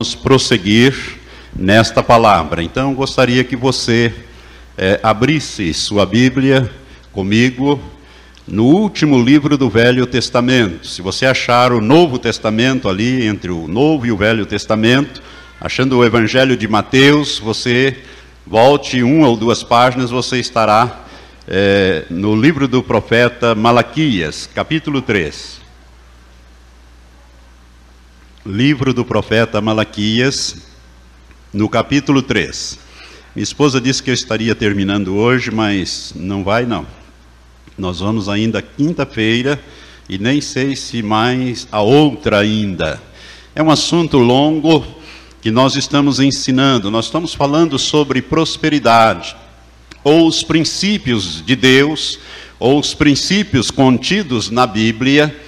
Vamos prosseguir nesta palavra. Então, gostaria que você é, abrisse sua Bíblia comigo no último livro do Velho Testamento. Se você achar o Novo Testamento ali, entre o Novo e o Velho Testamento, achando o Evangelho de Mateus, você volte uma ou duas páginas, você estará é, no livro do profeta Malaquias, capítulo 3 livro do profeta Malaquias, no capítulo 3. Minha esposa disse que eu estaria terminando hoje, mas não vai não. Nós vamos ainda quinta-feira e nem sei se mais a outra ainda. É um assunto longo que nós estamos ensinando. Nós estamos falando sobre prosperidade, ou os princípios de Deus, ou os princípios contidos na Bíblia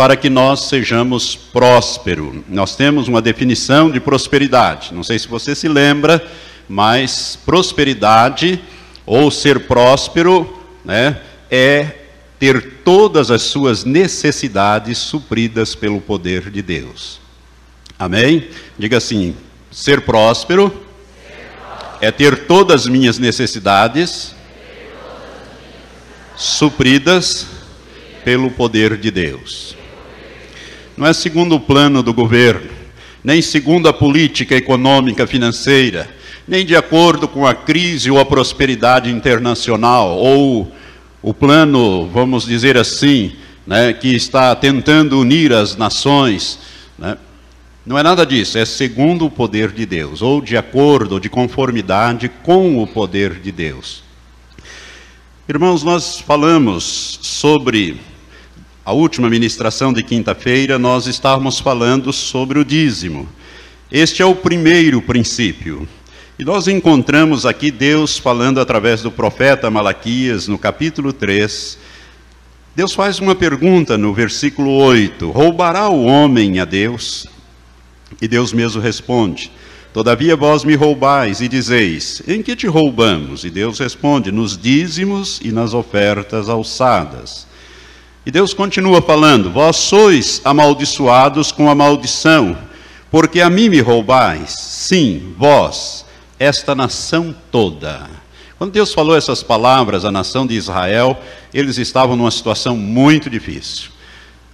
para que nós sejamos prósperos. Nós temos uma definição de prosperidade. Não sei se você se lembra, mas prosperidade ou ser próspero, né, é ter todas as suas necessidades supridas pelo poder de Deus. Amém? Diga assim: ser próspero, é ter todas as minhas necessidades supridas pelo poder de Deus não é segundo o plano do governo, nem segundo a política econômica financeira, nem de acordo com a crise ou a prosperidade internacional, ou o plano, vamos dizer assim, né, que está tentando unir as nações. Né? Não é nada disso, é segundo o poder de Deus, ou de acordo, ou de conformidade com o poder de Deus. Irmãos, nós falamos sobre a última ministração de quinta-feira, nós estávamos falando sobre o dízimo. Este é o primeiro princípio. E nós encontramos aqui Deus falando através do profeta Malaquias, no capítulo 3. Deus faz uma pergunta no versículo 8: Roubará o homem a Deus? E Deus mesmo responde: Todavia vós me roubais e dizeis: Em que te roubamos? E Deus responde: Nos dízimos e nas ofertas alçadas. E Deus continua falando: Vós sois amaldiçoados com a maldição, porque a mim me roubais, sim, vós, esta nação toda. Quando Deus falou essas palavras à nação de Israel, eles estavam numa situação muito difícil.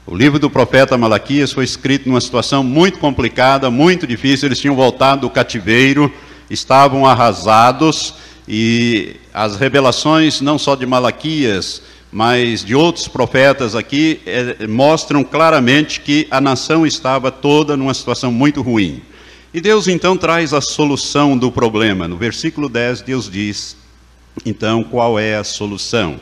O livro do profeta Malaquias foi escrito numa situação muito complicada, muito difícil. Eles tinham voltado do cativeiro, estavam arrasados, e as revelações, não só de Malaquias, mas de outros profetas aqui é, mostram claramente que a nação estava toda numa situação muito ruim. E Deus então traz a solução do problema. No versículo 10, Deus diz: então qual é a solução?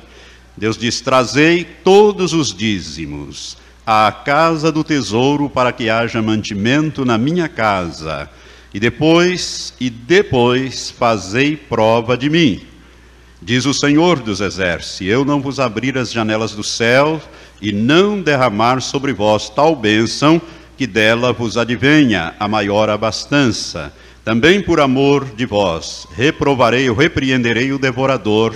Deus diz: Trazei todos os dízimos à casa do tesouro para que haja mantimento na minha casa. E depois, e depois fazei prova de mim Diz o Senhor dos Exércitos: eu não vos abrir as janelas do céu e não derramar sobre vós tal bênção, que dela vos advenha a maior abastança. Também por amor de vós, reprovarei ou repreenderei o devorador,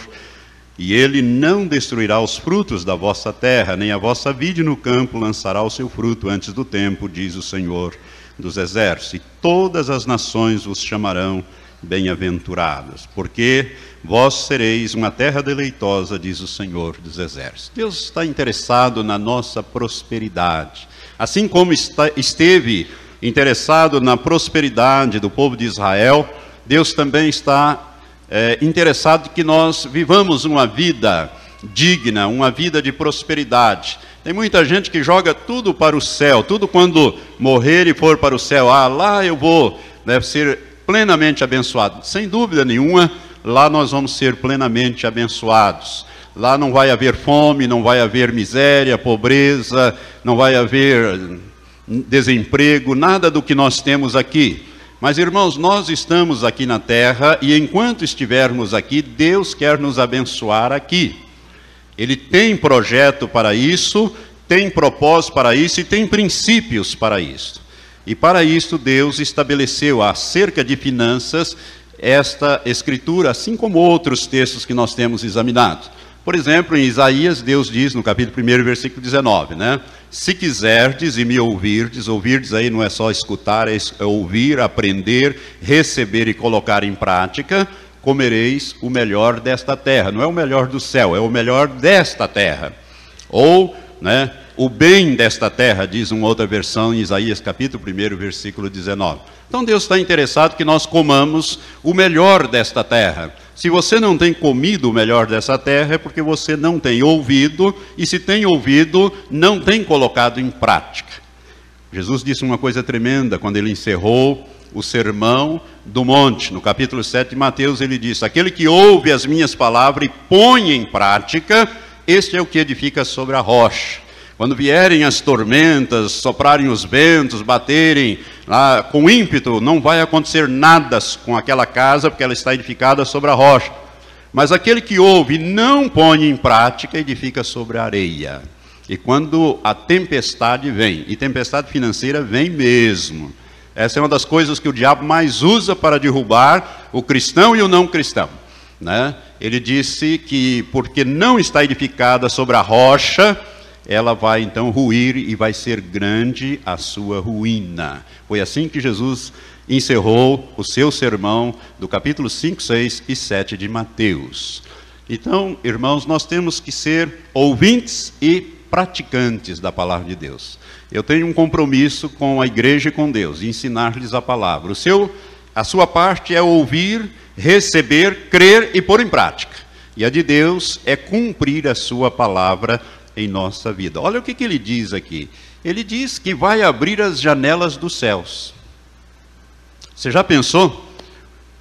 e ele não destruirá os frutos da vossa terra, nem a vossa vide no campo lançará o seu fruto antes do tempo, diz o Senhor dos Exércitos. E todas as nações vos chamarão bem-aventurados, porque vós sereis uma terra deleitosa, diz o Senhor dos Exércitos. Deus está interessado na nossa prosperidade, assim como esteve interessado na prosperidade do povo de Israel, Deus também está é, interessado que nós vivamos uma vida digna, uma vida de prosperidade. Tem muita gente que joga tudo para o céu, tudo quando morrer e for para o céu, ah, lá eu vou, deve ser plenamente abençoado. Sem dúvida nenhuma, lá nós vamos ser plenamente abençoados. Lá não vai haver fome, não vai haver miséria, pobreza, não vai haver desemprego, nada do que nós temos aqui. Mas irmãos, nós estamos aqui na terra e enquanto estivermos aqui, Deus quer nos abençoar aqui. Ele tem projeto para isso, tem propósito para isso e tem princípios para isso. E para isso, Deus estabeleceu acerca de finanças esta escritura, assim como outros textos que nós temos examinado. Por exemplo, em Isaías, Deus diz no capítulo 1, versículo 19, né? Se quiserdes e me ouvirdes, ouvirdes aí não é só escutar, é, é ouvir, aprender, receber e colocar em prática, comereis o melhor desta terra. Não é o melhor do céu, é o melhor desta terra. Ou, né, o bem desta terra, diz uma outra versão em Isaías capítulo 1, versículo 19. Então Deus está interessado que nós comamos o melhor desta terra. Se você não tem comido o melhor dessa terra, é porque você não tem ouvido, e se tem ouvido, não tem colocado em prática. Jesus disse uma coisa tremenda quando ele encerrou o sermão do monte. No capítulo 7 de Mateus, ele disse: Aquele que ouve as minhas palavras e põe em prática, este é o que edifica sobre a rocha. Quando vierem as tormentas, soprarem os ventos, baterem lá, com ímpeto, não vai acontecer nada com aquela casa, porque ela está edificada sobre a rocha. Mas aquele que ouve e não põe em prática, edifica sobre a areia. E quando a tempestade vem, e tempestade financeira vem mesmo, essa é uma das coisas que o diabo mais usa para derrubar o cristão e o não cristão. Né? Ele disse que porque não está edificada sobre a rocha, ela vai então ruir e vai ser grande a sua ruína. Foi assim que Jesus encerrou o seu sermão do capítulo 5, 6 e 7 de Mateus. Então, irmãos, nós temos que ser ouvintes e praticantes da palavra de Deus. Eu tenho um compromisso com a igreja e com Deus, de ensinar-lhes a palavra. O seu, a sua parte é ouvir, receber, crer e pôr em prática. E a de Deus é cumprir a sua palavra em nossa vida. Olha o que, que ele diz aqui. Ele diz que vai abrir as janelas dos céus. Você já pensou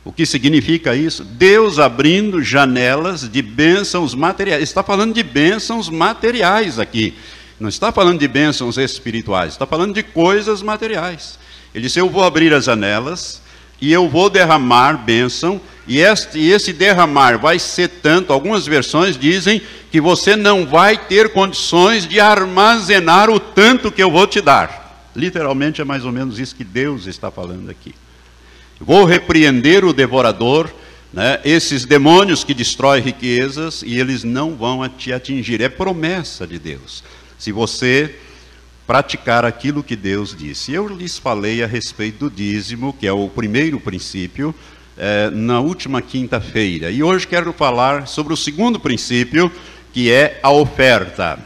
o que significa isso? Deus abrindo janelas de bênçãos materiais. Está falando de bênçãos materiais aqui. Não está falando de bênçãos espirituais, está falando de coisas materiais. Ele disse: Eu vou abrir as janelas e eu vou derramar bênção, e este, esse derramar vai ser tanto, algumas versões dizem que você não vai ter condições de armazenar o tanto que eu vou te dar. Literalmente é mais ou menos isso que Deus está falando aqui. Vou repreender o devorador, né, esses demônios que destroem riquezas, e eles não vão te atingir. É promessa de Deus. Se você praticar aquilo que Deus disse. Eu lhes falei a respeito do dízimo, que é o primeiro princípio, é, na última quinta-feira. E hoje quero falar sobre o segundo princípio, que é a oferta.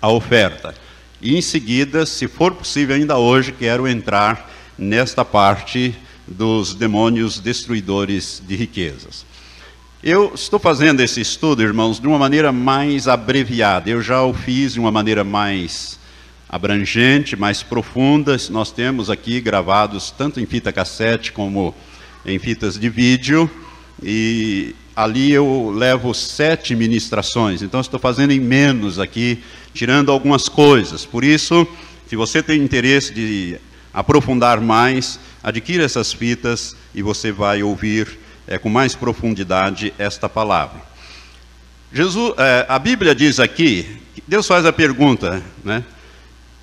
A oferta. E em seguida, se for possível ainda hoje, quero entrar nesta parte dos demônios destruidores de riquezas. Eu estou fazendo esse estudo, irmãos, de uma maneira mais abreviada. Eu já o fiz de uma maneira mais abrangente, mais profunda. Nós temos aqui gravados tanto em fita cassete como em fitas de vídeo. E ali eu levo sete ministrações, então estou fazendo em menos aqui, tirando algumas coisas. Por isso, se você tem interesse de aprofundar mais, adquira essas fitas e você vai ouvir é, com mais profundidade esta palavra. Jesus, é, a Bíblia diz aqui, Deus faz a pergunta, né?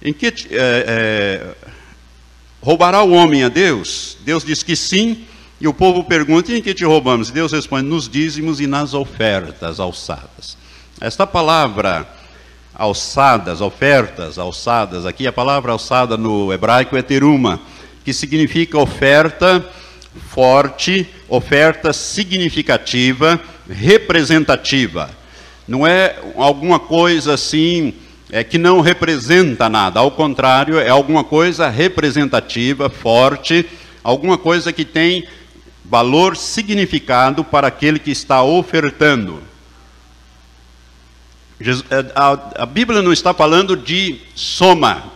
Em que é, é, roubará o homem a Deus? Deus diz que sim, e o povo pergunta: em que te roubamos? Deus responde: nos dízimos e nas ofertas alçadas. Esta palavra alçadas, ofertas alçadas, aqui a palavra alçada no hebraico é teruma, que significa oferta forte, oferta significativa, representativa. Não é alguma coisa assim é, que não representa nada, ao contrário, é alguma coisa representativa, forte, alguma coisa que tem valor, significado para aquele que está ofertando. É, a, Bíblia não está falando de soma,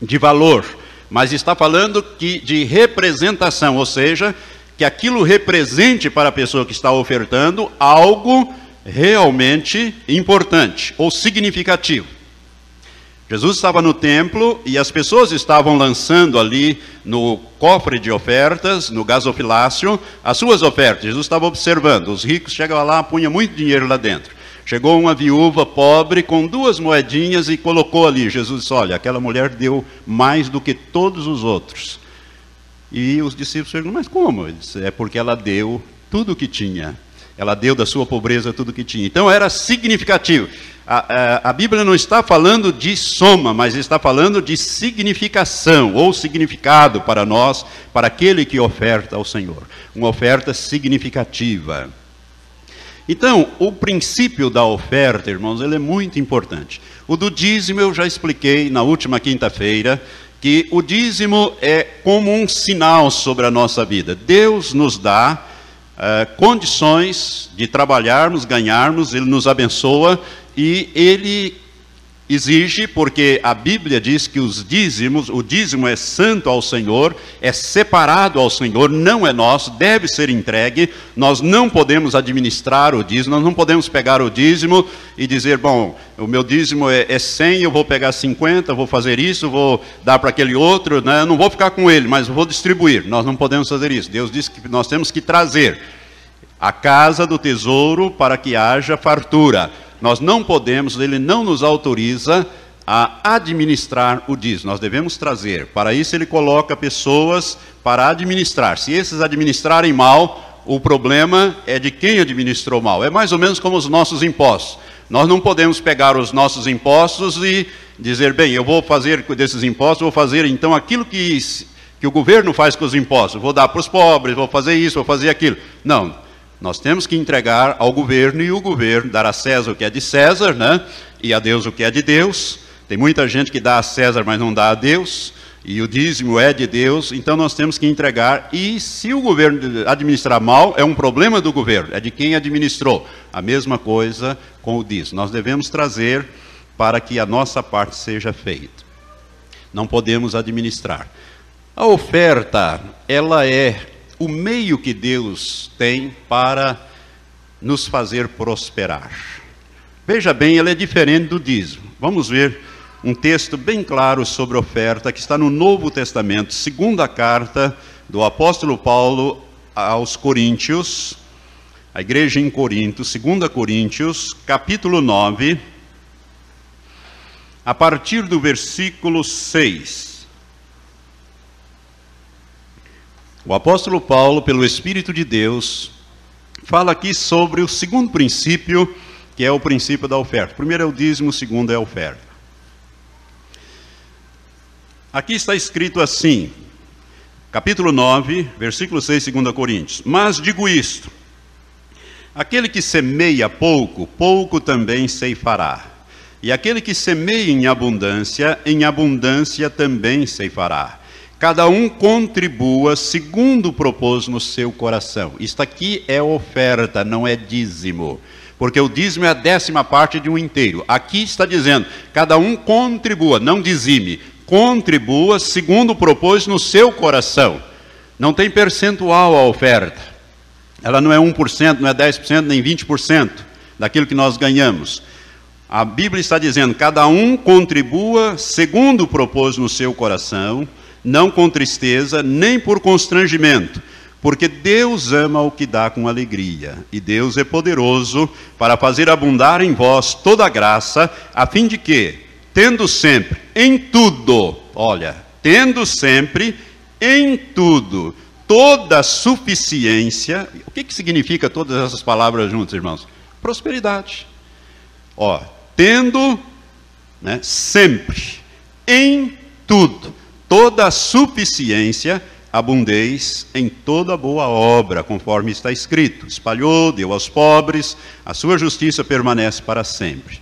de valor, mas está falando que, de representação, ou seja, que aquilo represente para a pessoa que está ofertando algo realmente importante ou significativo. Jesus estava no templo e as pessoas estavam lançando ali no cofre de ofertas, no gasofilácio, as suas ofertas. Jesus estava observando. Os ricos chegavam lá, punha muito dinheiro lá dentro. Chegou uma viúva pobre com duas moedinhas e colocou ali. Jesus disse: Olha, aquela mulher deu mais do que todos os outros. E os discípulos perguntam: Mas como? Ele disse: É porque ela deu tudo o que tinha. Ela deu da sua pobreza tudo que tinha. Então era significativo. A, a, a, Bíblia não está falando de soma, mas está falando de significação ou significado para nós, para aquele que oferta ao Senhor. Uma oferta significativa. Então, o princípio da oferta, irmãos, ele é muito importante. O do dízimo eu já expliquei na última quinta-feira, que o dízimo é como um sinal sobre a nossa vida. Deus nos dá uh, condições de trabalharmos, ganharmos, Ele nos abençoa e Ele exige, porque a Bíblia diz que os dízimos, o dízimo é santo ao Senhor, é separado ao Senhor, não é nosso, deve ser entregue. Nós não podemos administrar o dízimo, nós não podemos pegar o dízimo e dizer, bom, o meu dízimo é, é 100, eu vou pegar 50, vou fazer isso, vou dar para aquele outro, né? não vou ficar com ele, mas vou distribuir. Nós não podemos fazer isso. Deus disse que nós temos que trazer a casa do tesouro para que haja fartura. Nós não podemos, ele não nos autoriza a administrar o dízimo. Nós devemos trazer. Para isso, ele coloca pessoas para administrar. Se esses administrarem mal, o problema é de quem administrou mal. É mais ou menos como os nossos impostos. Nós não podemos pegar os nossos impostos e dizer, bem, eu vou fazer desses impostos, vou fazer então aquilo que, que o governo faz com os impostos. Vou dar para os pobres, vou fazer isso, vou fazer aquilo. Não. Nós temos que entregar ao governo e o governo dar a César o que é de César, né? E a Deus o que é de Deus. Tem muita gente que dá a César, mas não dá a Deus. E o dízimo é de Deus, então nós temos que entregar. E se o governo administrar mal, é um problema do governo, é de quem administrou. A mesma coisa com o dízimo. Nós devemos trazer para que a nossa parte seja feita. Não podemos administrar. A oferta, ela é o meio que Deus tem para nos fazer prosperar. Veja bem, ele é diferente do dízimo. Vamos ver um texto bem claro sobre oferta que está no Novo Testamento, segunda carta do apóstolo Paulo aos Coríntios, a igreja em Corinto, 2 Coríntios, capítulo 9, a partir do versículo 6. O apóstolo Paulo, pelo Espírito de Deus, fala aqui sobre o segundo princípio, que é o princípio da oferta. Primeiro é o dízimo, segundo é a oferta. Aqui está escrito assim, capítulo 9, versículo 6, 2 Coríntios. Mas digo isto: aquele que semeia pouco, pouco também ceifará. E aquele que semeia em abundância, em abundância também ceifará. Cada um contribua segundo propôs no seu coração. Isto aqui é oferta, não é dízimo. Porque o dízimo é a décima parte de um inteiro. Aqui está dizendo: cada um contribua, não dizime, contribua segundo propôs no seu coração. Não tem percentual a oferta. Ela não é 1%, não é 10%, nem 20% daquilo que nós ganhamos. A Bíblia está dizendo: cada um contribua segundo propôs no seu coração não com tristeza, nem por constrangimento, porque Deus ama o que dá com alegria, e Deus é poderoso para fazer abundar em vós toda a graça, a fim de que, tendo sempre, em tudo, olha, tendo sempre, em tudo, toda suficiência, o que, que significa todas essas palavras juntas, irmãos? Prosperidade. Ó, tendo, né, sempre, em tudo toda a suficiência, abundeis em toda boa obra, conforme está escrito. Espalhou, deu aos pobres, a sua justiça permanece para sempre.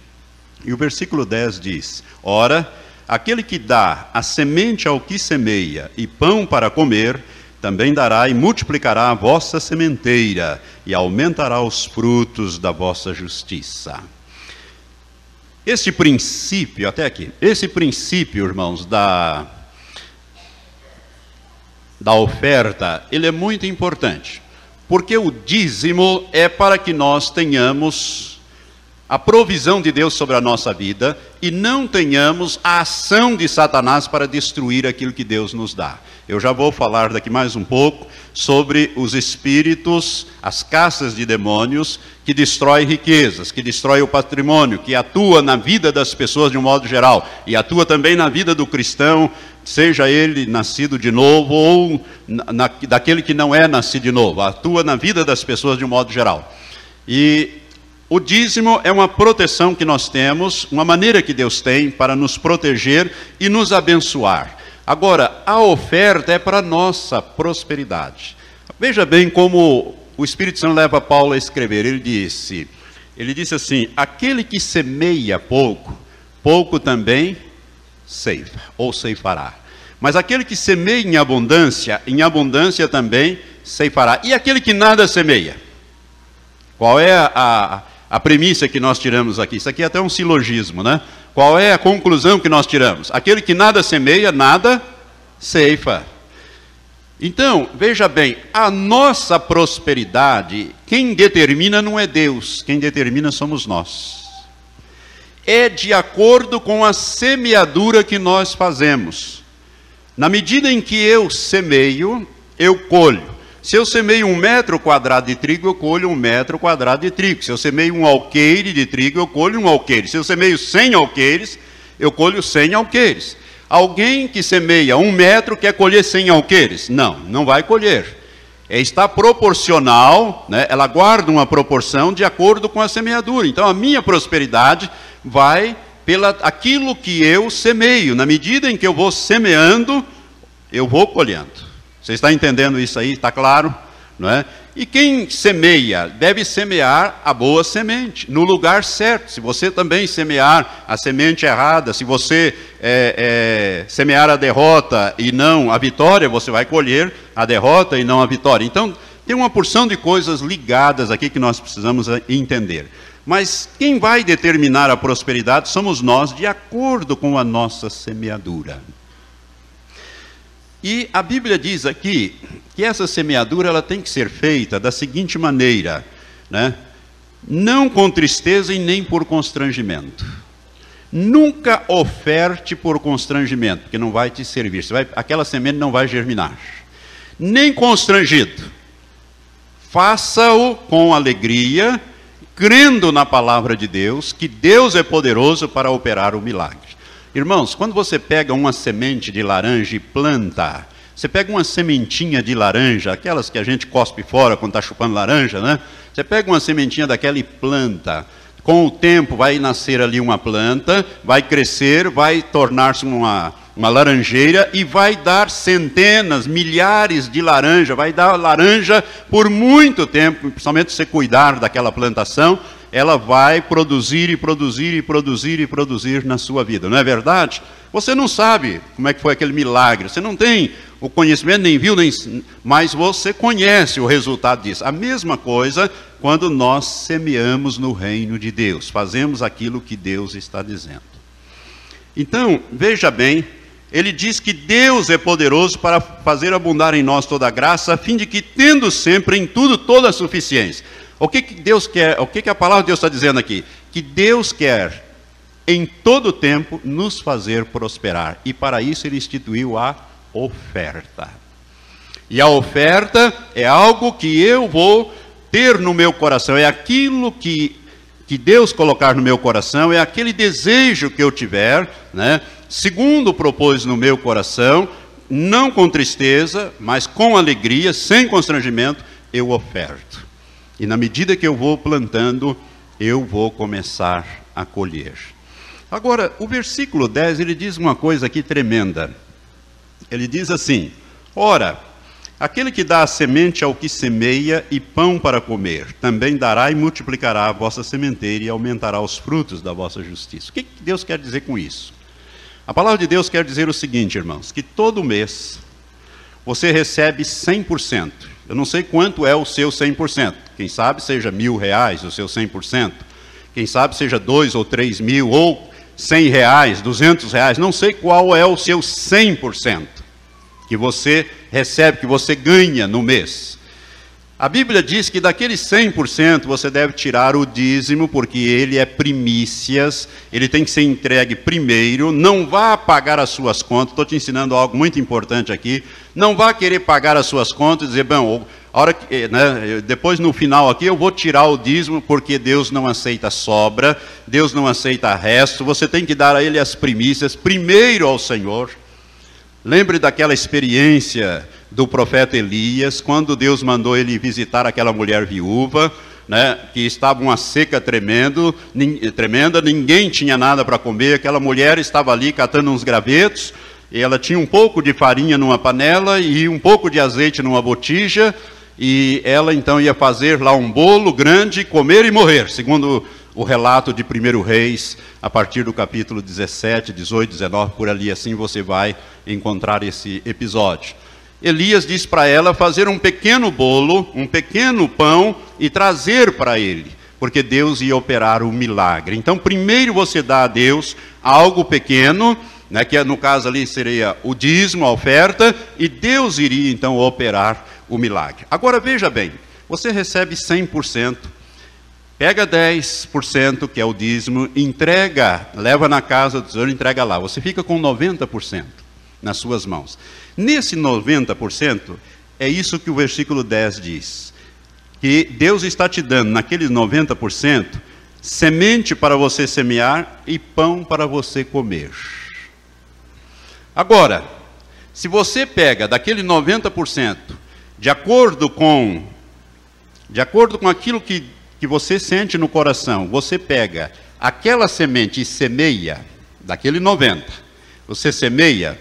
E o versículo 10 diz: Ora, aquele que dá a semente ao que semeia e pão para comer, também dará e multiplicará a vossa sementeira e aumentará os frutos da vossa justiça. Esse princípio, até aqui, esse princípio, irmãos, da da oferta, ele é muito importante. Porque o dízimo é para que nós tenhamos a provisão de Deus sobre a nossa vida e não tenhamos a ação de Satanás para destruir aquilo que Deus nos dá. Eu já vou falar daqui mais um pouco sobre os espíritos, as caças de demônios que destroem riquezas, que destroem o patrimônio, que atua na vida das pessoas de um modo geral e atua também na vida do cristão, seja ele nascido de novo ou na, daquele que não é nascido de novo, atua na vida das pessoas de um modo geral. E o dízimo é uma proteção que nós temos, uma maneira que Deus tem para nos proteger e nos abençoar. Agora, a oferta é para nossa prosperidade. Veja bem como o Espírito Santo leva Paulo a escrever. Ele disse, ele disse assim: aquele que semeia pouco, pouco também ceifa ou ceifará. Mas aquele que semeia em abundância, em abundância também ceifará. E aquele que nada semeia? Qual é a, a, premissa que nós tiramos aqui? Isso aqui é até um silogismo, né? Qual é a conclusão que nós tiramos? Aquele que nada semeia, nada ceifa. Então, veja bem, a nossa prosperidade, quem determina não é Deus, quem determina somos nós. É de acordo com a semeadura que nós fazemos. Na medida em que eu semeio, eu colho. Se eu semeio um metro quadrado de trigo, eu colho um metro quadrado de trigo. Se eu semeio um alqueire de trigo, eu colho um alqueire. Se eu semeio 100 alqueires, eu colho 100 alqueires. Alguém que semeia um metro quer colher 100 alqueires? Não, não vai colher. É, está proporcional, né? ela guarda uma proporção de acordo com a semeadura. Então a minha prosperidade vai pela aquilo que eu semeio. Na medida em que eu vou semeando, eu vou colhendo. Você está entendendo isso aí? Está claro? Não é? E quem semeia, deve semear a boa semente, no lugar certo. Se você também semear a semente errada, se você é, é, semear a derrota e não a vitória, você vai colher a derrota e não a vitória. Então, tem uma porção de coisas ligadas aqui que nós precisamos entender. Mas quem vai determinar a prosperidade somos nós, de acordo com a nossa semeadura. E a Bíblia diz aqui que essa semeadura ela tem que ser feita da seguinte maneira, né? Não com tristeza e nem por constrangimento. Nunca oferte por constrangimento, porque não vai te servir. Vai, aquela semente não vai germinar. Nem constrangido. Faça-o com alegria, crendo na palavra de Deus, que Deus é poderoso para operar o milagre. Irmãos, quando você pega uma semente de laranja e planta, você pega uma sementinha de laranja, aquelas que a gente cospe fora quando está chupando laranja, né? Você pega uma sementinha daquela e planta. Com o tempo vai nascer ali uma planta, vai crescer, vai tornar-se uma, uma laranjeira e vai dar centenas, milhares de laranja, vai dar laranja por muito tempo, principalmente se você cuidar daquela plantação, ela vai produzir e produzir e produzir e produzir na sua vida, não é verdade? Você não sabe como é que foi aquele milagre, você não tem o conhecimento, nem viu, nem, mas você conhece o resultado disso. A mesma coisa quando nós semeamos no reino de Deus, fazemos aquilo que Deus está dizendo. Então, veja bem, ele diz que Deus é poderoso para fazer abundar em nós toda a graça, a fim de que, tendo sempre em tudo toda a suficiência, o que, que Deus quer, o que, que a palavra de Deus está dizendo aqui? Que Deus quer, em todo tempo, nos fazer prosperar. E para isso ele instituiu a oferta. E a oferta é algo que eu vou ter no meu coração, é aquilo que, que Deus colocar no meu coração, é aquele desejo que eu tiver, né? segundo propôs no meu coração, não com tristeza, mas com alegria, sem constrangimento, eu oferto. E na medida que eu vou plantando, eu vou começar a colher. Agora, o versículo 10, ele diz uma coisa aqui tremenda. Ele diz assim: Ora, aquele que dá a semente ao que semeia e pão para comer, também dará e multiplicará a vossa sementeira e aumentará os frutos da vossa justiça. O que Deus quer dizer com isso? A palavra de Deus quer dizer o seguinte, irmãos: que todo mês você recebe 100%. Eu não sei quanto é o seu 100%. Quem sabe seja mil reais o seu 100%. Quem sabe seja dois ou três mil, ou cem reais, duzentos reais. Não sei qual é o seu 100% que você recebe, que você ganha no mês. A Bíblia diz que daqueles 100% você deve tirar o dízimo, porque ele é primícias, ele tem que ser entregue primeiro. Não vá pagar as suas contas, estou te ensinando algo muito importante aqui. Não vá querer pagar as suas contas e dizer, bom, a hora que, eh, né, depois no final aqui eu vou tirar o dízimo, porque Deus não aceita sobra, Deus não aceita resto. Você tem que dar a Ele as primícias primeiro ao Senhor. Lembre daquela experiência do profeta Elias, quando Deus mandou ele visitar aquela mulher viúva, né, que estava uma seca tremendo, tremenda, ninguém tinha nada para comer, aquela mulher estava ali catando uns gravetos, e ela tinha um pouco de farinha numa panela e um pouco de azeite numa botija, e ela então ia fazer lá um bolo grande, comer e morrer, segundo o relato de 1 Reis, a partir do capítulo 17, 18, 19, por ali, assim você vai encontrar esse episódio. Elias diz para ela fazer um pequeno bolo, um pequeno pão e trazer para ele, porque Deus ia operar o milagre. Então, primeiro você dá a Deus algo pequeno, né, que no caso ali seria o dízimo, a oferta, e Deus iria então operar o milagre. Agora veja bem, você recebe 100%, pega 10%, que é o dízimo, entrega, leva na casa do Senhor, entrega lá. Você fica com 90% nas suas mãos. Nesse 90%, é isso que o versículo 10 diz. Que Deus está te dando, naqueles 90%, semente para você semear e pão para você comer. Agora, se você pega daquele 90%, de acordo com de acordo com aquilo que, que você sente no coração, você pega aquela semente e semeia, daquele 90, você semeia,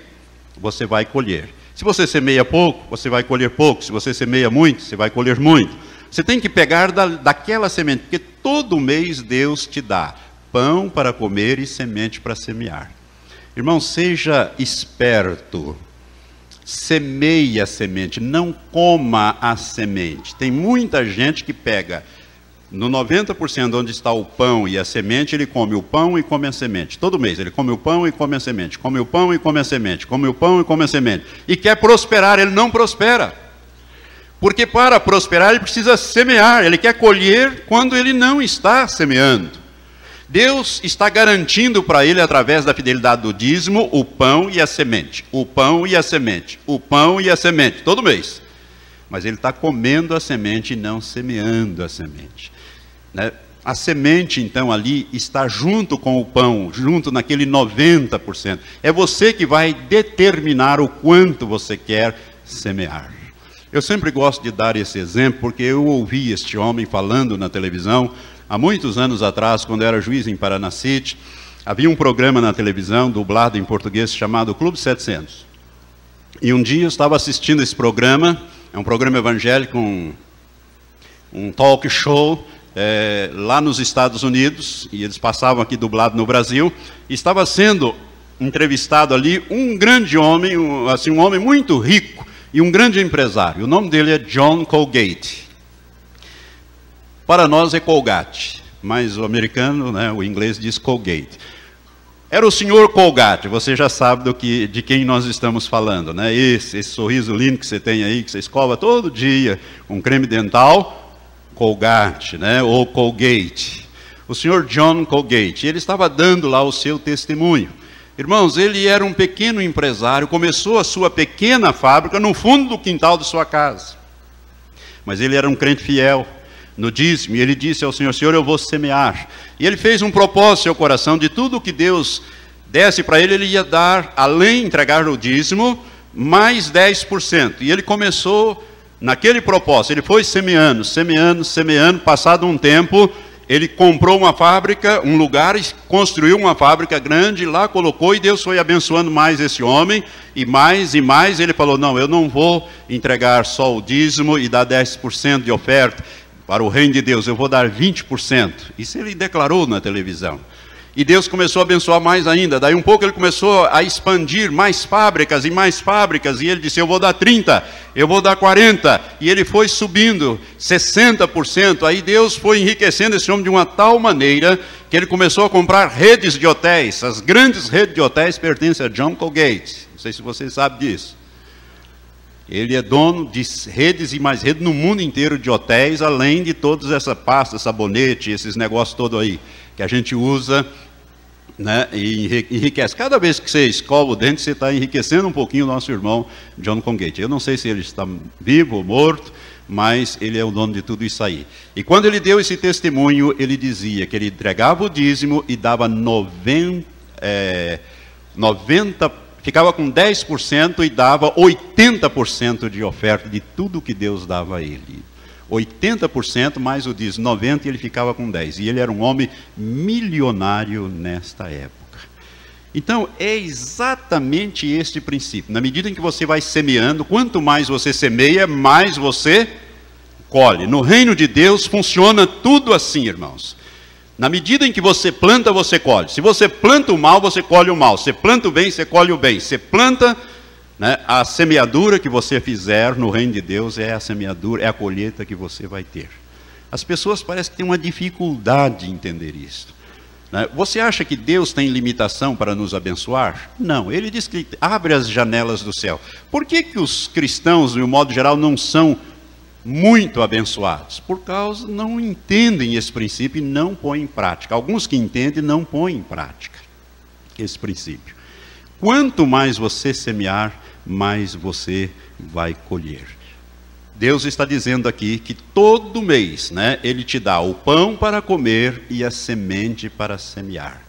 você vai colher. Se você semeia pouco, você vai colher pouco. Se você semeia muito, você vai colher muito. Você tem que pegar da, daquela semente, porque todo mês Deus te dá pão para comer e semente para semear. Irmão, seja esperto. Semeie a semente, não coma a semente. Tem muita gente que pega no 90% onde está o pão e a semente, ele come o pão e come a semente. Todo mês ele come o pão e come a semente, come o pão e come a semente, come o pão e come a semente. E quer prosperar, ele não prospera. Porque para prosperar ele precisa semear, ele quer colher quando ele não está semeando. Deus está garantindo para ele, através da fidelidade do dízimo, o pão e a semente. O pão e a semente. O pão e a semente, todo mês. Mas ele está comendo a semente e não semeando a semente. Né? A semente, então, ali está junto com o pão, junto naquele 90%. É você que vai determinar o quanto você quer semear. Eu sempre gosto de dar esse exemplo, porque eu ouvi este homem falando na televisão, há muitos anos atrás, quando eu era juiz em Paranacite, havia um programa na televisão, dublado em português, chamado Clube 700. E um dia eu estava assistindo esse programa, é um programa evangélico, um, um talk show, é, lá nos Estados Unidos, e eles passavam aqui dublado no Brasil, estava sendo entrevistado ali um grande homem, um, assim, um homem muito rico e um grande empresário. O nome dele é John Colgate. Para nós é Colgate, mas o americano, né, o inglês diz Colgate. Era o senhor Colgate, você já sabe do que, de quem nós estamos falando, né? Esse, esse sorriso lindo que você tem aí, que você escova todo dia, um creme dental, Colgate, né, ou Colgate. O senhor John Colgate, ele estava dando lá o seu testemunho. Irmãos, ele era um pequeno empresário, começou a sua pequena fábrica no fundo do quintal de sua casa. Mas ele era um crente fiel no dízimo, ele disse ao Senhor: Senhor, eu vou semear. E ele fez um propósito no seu coração de tudo que Deus desse para ele, ele ia dar, além de entregar o dízimo, mais 10%. E ele começou naquele propósito, ele foi semeando, semeando, semeando, passado um tempo, ele comprou uma fábrica, um lugar, construiu uma fábrica grande, lá colocou e Deus foi abençoando mais esse homem, e mais e mais, ele falou: Não, eu não vou entregar só o dízimo e dar 10% de oferta para o reino de Deus, eu vou dar 20%. Isso ele declarou na televisão. E Deus começou a abençoar mais ainda. Daí um pouco ele começou a expandir mais fábricas e mais fábricas. E ele disse: Eu vou dar 30, eu vou dar 40. E ele foi subindo 60%. Aí Deus foi enriquecendo esse homem de uma tal maneira que ele começou a comprar redes de hotéis. As grandes redes de hotéis pertencem a John Colgate. Não sei se você sabe disso. Ele é dono de redes e mais redes no mundo inteiro de hotéis, além de todas essa pasta, sabonete, esses negócios todos aí que a gente usa né, e enriquece. Cada vez que você escova o dente, você está enriquecendo um pouquinho o nosso irmão John Congate. Eu não sei se ele está vivo ou morto, mas ele é o dono de tudo isso aí. E quando ele deu esse testemunho, ele dizia que ele entregava o dízimo e dava 90, é, 90 ficava com 10% e dava 80% de oferta de tudo que Deus dava a ele. 80% mais o dízimo, 90% e ele ficava com 10%. E ele era um homem milionário nesta época. Então, é exatamente este princípio. Na medida em que você vai semeando, quanto mais você semeia, mais você colhe. No reino de Deus funciona tudo assim, irmãos. Na medida em que você planta, você colhe. Se você planta o mal, você colhe o mal. Se planta o bem, você colhe o bem. Você planta né, a semeadura que você fizer no reino de Deus é a semeadura, é a colheita que você vai ter. As pessoas parecem que têm uma dificuldade de entender isso. Né? Você acha que Deus tem limitação para nos abençoar? Não, ele diz que abre as janelas do céu. Por que, que os cristãos, de um modo geral, não são muito abençoados? Por causa não entendem esse princípio e não põem em prática. Alguns que entendem não põem em prática esse princípio. Quanto mais você semear, mais você vai colher. Deus está dizendo aqui que todo mês, né, ele te dá o pão para comer e a semente para semear.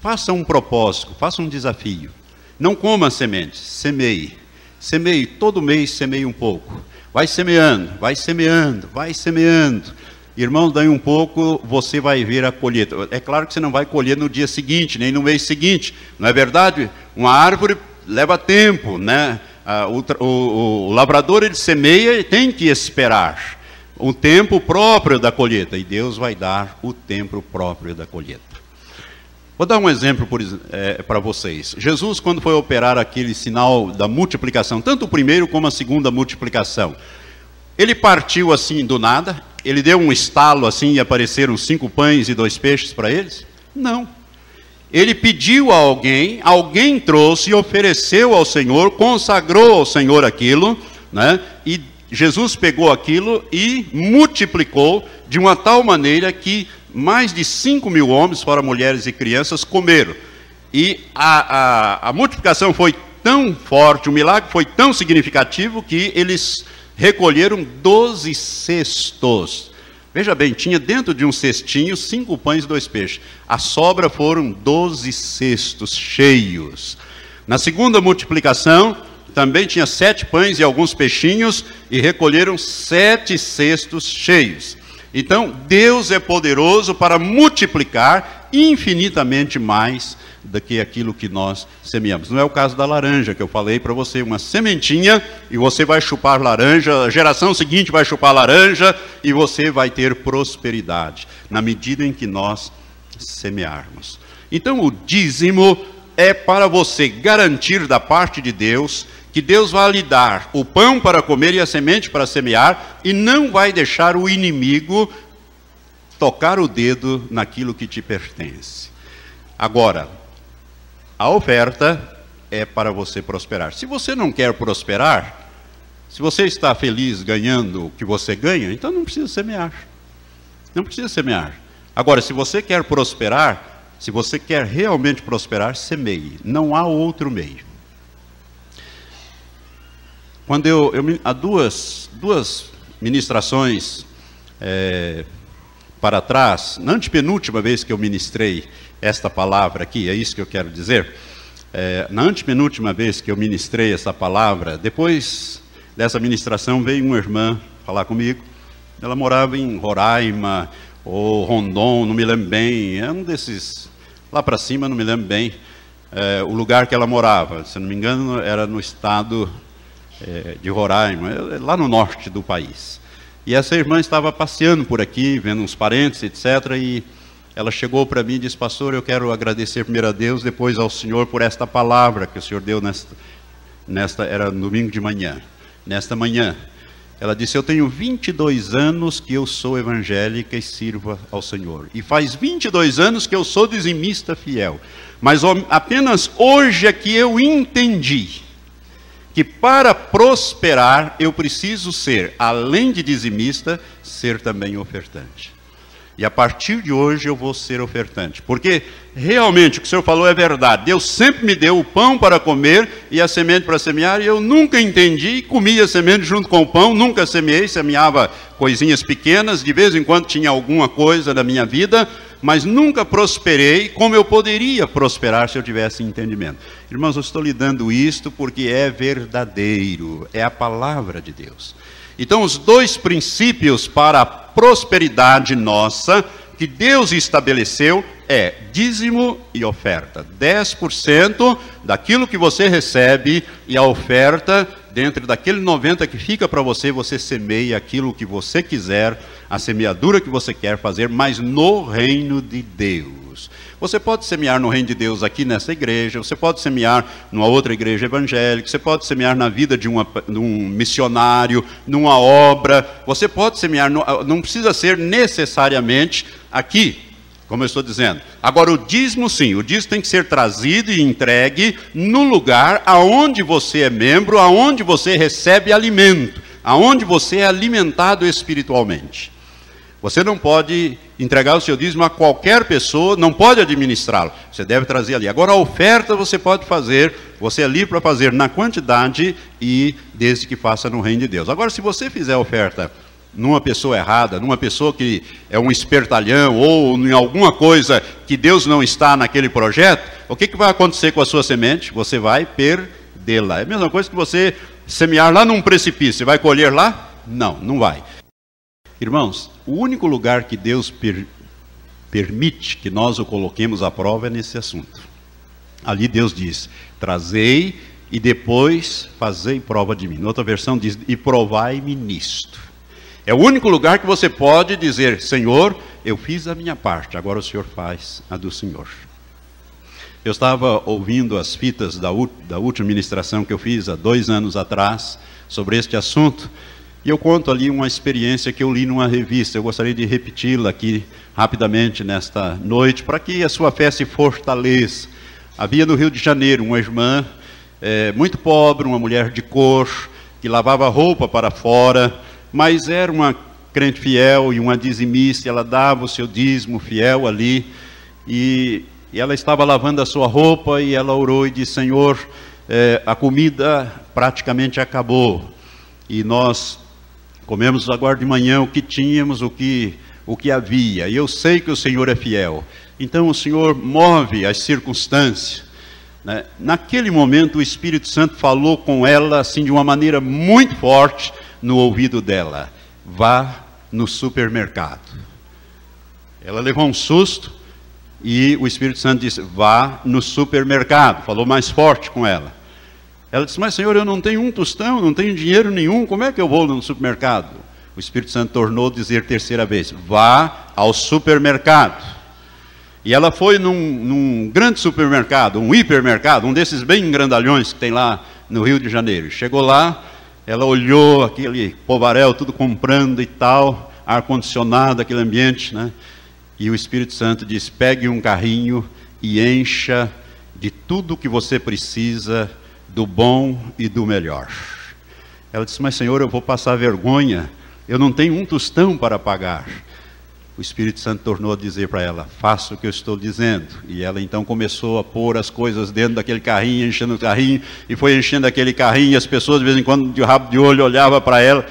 Faça um propósito, faça um desafio. Não coma sementes, semeie. Semeie, todo mês semeie um pouco. Vai semeando, vai semeando, vai semeando. Irmão, daí um pouco você vai ver a colheita. É claro que você não vai colher no dia seguinte, nem no mês seguinte. Não é verdade? Uma árvore leva tempo, né? Ah, o, o, o lavrador ele semeia e tem que esperar o tempo próprio da colheita, e Deus vai dar o tempo próprio da colheita. Vou dar um exemplo é, para vocês. Jesus, quando foi operar aquele sinal da multiplicação, tanto o primeiro como a segunda multiplicação, ele partiu assim do nada, ele deu um estalo assim e apareceram cinco pães e dois peixes para eles? Não. Ele pediu a alguém, alguém trouxe e ofereceu ao Senhor, consagrou ao Senhor aquilo, né? E Jesus pegou aquilo e multiplicou de uma tal maneira que mais de 5 mil homens, fora mulheres e crianças, comeram. E a, a, a multiplicação foi tão forte, o milagre foi tão significativo que eles recolheram 12 cestos Veja bem, tinha dentro de um cestinho cinco pães e dois peixes. A sobra foram doze cestos cheios. Na segunda multiplicação, também tinha sete pães e alguns peixinhos, e recolheram sete cestos cheios. Então, Deus é poderoso para multiplicar infinitamente mais do que aquilo que nós semeamos. Não é o caso da laranja, que eu falei para você, uma sementinha, e você vai chupar laranja, a geração seguinte vai chupar laranja, e você vai ter prosperidade, na medida em que nós semearmos. Então, o dízimo é para você garantir da parte de Deus que Deus vai lhe dar o pão para comer e a semente para semear, e não vai deixar o inimigo tocar o dedo naquilo que te pertence. Agora, a oferta é para você prosperar. Se você não quer prosperar, se você está feliz ganhando o que você ganha, então não precisa semear. Não precisa semear. Agora, se você quer prosperar, se você quer realmente prosperar, semeie. Não há outro meio. Quando eu, eu há duas, duas ministrações é, para trás, na antepenúltima vez que eu ministrei esta palavra aqui, é isso que eu quero dizer. É, na antepenúltima vez que eu ministrei essa palavra, depois dessa ministração veio uma irmã falar comigo. Ela morava em Roraima ou Rondon, não me lembro bem, é um desses, lá para cima, não me lembro bem, é, o lugar que ela morava. Se não me engano, era no estado é, de Roraima, é, lá no norte do país. E essa irmã estava passeando por aqui, vendo uns parentes, etc. E ela chegou para mim e disse: Pastor, eu quero agradecer primeiro a Deus, depois ao Senhor por esta palavra que o Senhor deu nesta, nesta era domingo de manhã. Nesta manhã, ela disse: Eu tenho 22 anos que eu sou evangélica e sirvo ao Senhor. E faz 22 anos que eu sou dizimista fiel. Mas apenas hoje é que eu entendi que para prosperar eu preciso ser, além de dizimista, ser também ofertante. E a partir de hoje eu vou ser ofertante. Porque realmente o que o Senhor falou é verdade. Deus sempre me deu o pão para comer e a semente para semear, e eu nunca entendi e comia a semente junto com o pão, nunca semeei, semeava coisinhas pequenas, de vez em quando tinha alguma coisa na minha vida, mas nunca prosperei como eu poderia prosperar se eu tivesse entendimento. Irmãos, eu estou lhe dando isto porque é verdadeiro, é a palavra de Deus. Então, os dois princípios para a prosperidade nossa que Deus estabeleceu é dízimo e oferta. 10% daquilo que você recebe e a oferta, dentro daquele 90 que fica para você, você semeia aquilo que você quiser, a semeadura que você quer fazer, mas no reino de Deus. Você pode semear no reino de Deus aqui nessa igreja, você pode semear numa outra igreja evangélica, você pode semear na vida de, uma, de um missionário, numa obra, você pode semear, não precisa ser necessariamente aqui, como eu estou dizendo. Agora, o dízimo, sim, o dízimo tem que ser trazido e entregue no lugar aonde você é membro, aonde você recebe alimento, aonde você é alimentado espiritualmente. Você não pode entregar o seu dízimo a qualquer pessoa, não pode administrá-lo. Você deve trazer ali. Agora, a oferta você pode fazer, você é livre para fazer na quantidade e desde que faça no reino de Deus. Agora, se você fizer a oferta numa pessoa errada, numa pessoa que é um espertalhão ou em alguma coisa que Deus não está naquele projeto, o que, que vai acontecer com a sua semente? Você vai perdê-la. É a mesma coisa que você semear lá num precipício. Vai colher lá? Não, não vai. Irmãos, o único lugar que Deus per permite que nós o coloquemos à prova é nesse assunto. Ali Deus diz: trazei e depois fazei prova de mim. Outra versão diz: e provai-me nisto. É o único lugar que você pode dizer: Senhor, eu fiz a minha parte, agora o Senhor faz a do Senhor. Eu estava ouvindo as fitas da, da última ministração que eu fiz há dois anos atrás sobre este assunto. E eu conto ali uma experiência que eu li numa revista. Eu gostaria de repeti-la aqui rapidamente nesta noite, para que a sua fé se fortaleça. Havia no Rio de Janeiro uma irmã é, muito pobre, uma mulher de cor, que lavava roupa para fora, mas era uma crente fiel e uma dizimista. Ela dava o seu dízimo fiel ali. E, e ela estava lavando a sua roupa e ela orou e disse: Senhor, é, a comida praticamente acabou. E nós Comemos agora de manhã o que tínhamos, o que, o que havia. E eu sei que o Senhor é fiel. Então o Senhor move as circunstâncias. Né? Naquele momento o Espírito Santo falou com ela assim de uma maneira muito forte no ouvido dela. Vá no supermercado. Ela levou um susto e o Espírito Santo disse: Vá no supermercado. Falou mais forte com ela. Ela disse: Mas, Senhor, eu não tenho um tostão, não tenho dinheiro nenhum, como é que eu vou no supermercado? O Espírito Santo tornou a dizer terceira vez: Vá ao supermercado. E ela foi num, num, grande supermercado, um hipermercado, um desses bem grandalhões que tem lá no Rio de Janeiro. Chegou lá, ela olhou aquele povarel tudo comprando e tal, ar-condicionado, aquele ambiente, né? E o Espírito Santo disse: pegue um carrinho e encha de tudo que você precisa do bom e do melhor. Ela disse: Mas Senhor, eu vou passar vergonha, eu não tenho um tostão para pagar. O Espírito Santo tornou a dizer para ela: Faça o que eu estou dizendo. E ela então começou a pôr as coisas dentro daquele carrinho, enchendo o carrinho, e foi enchendo aquele carrinho. E as pessoas, de vez em quando, de rabo de olho, olhavam para ela,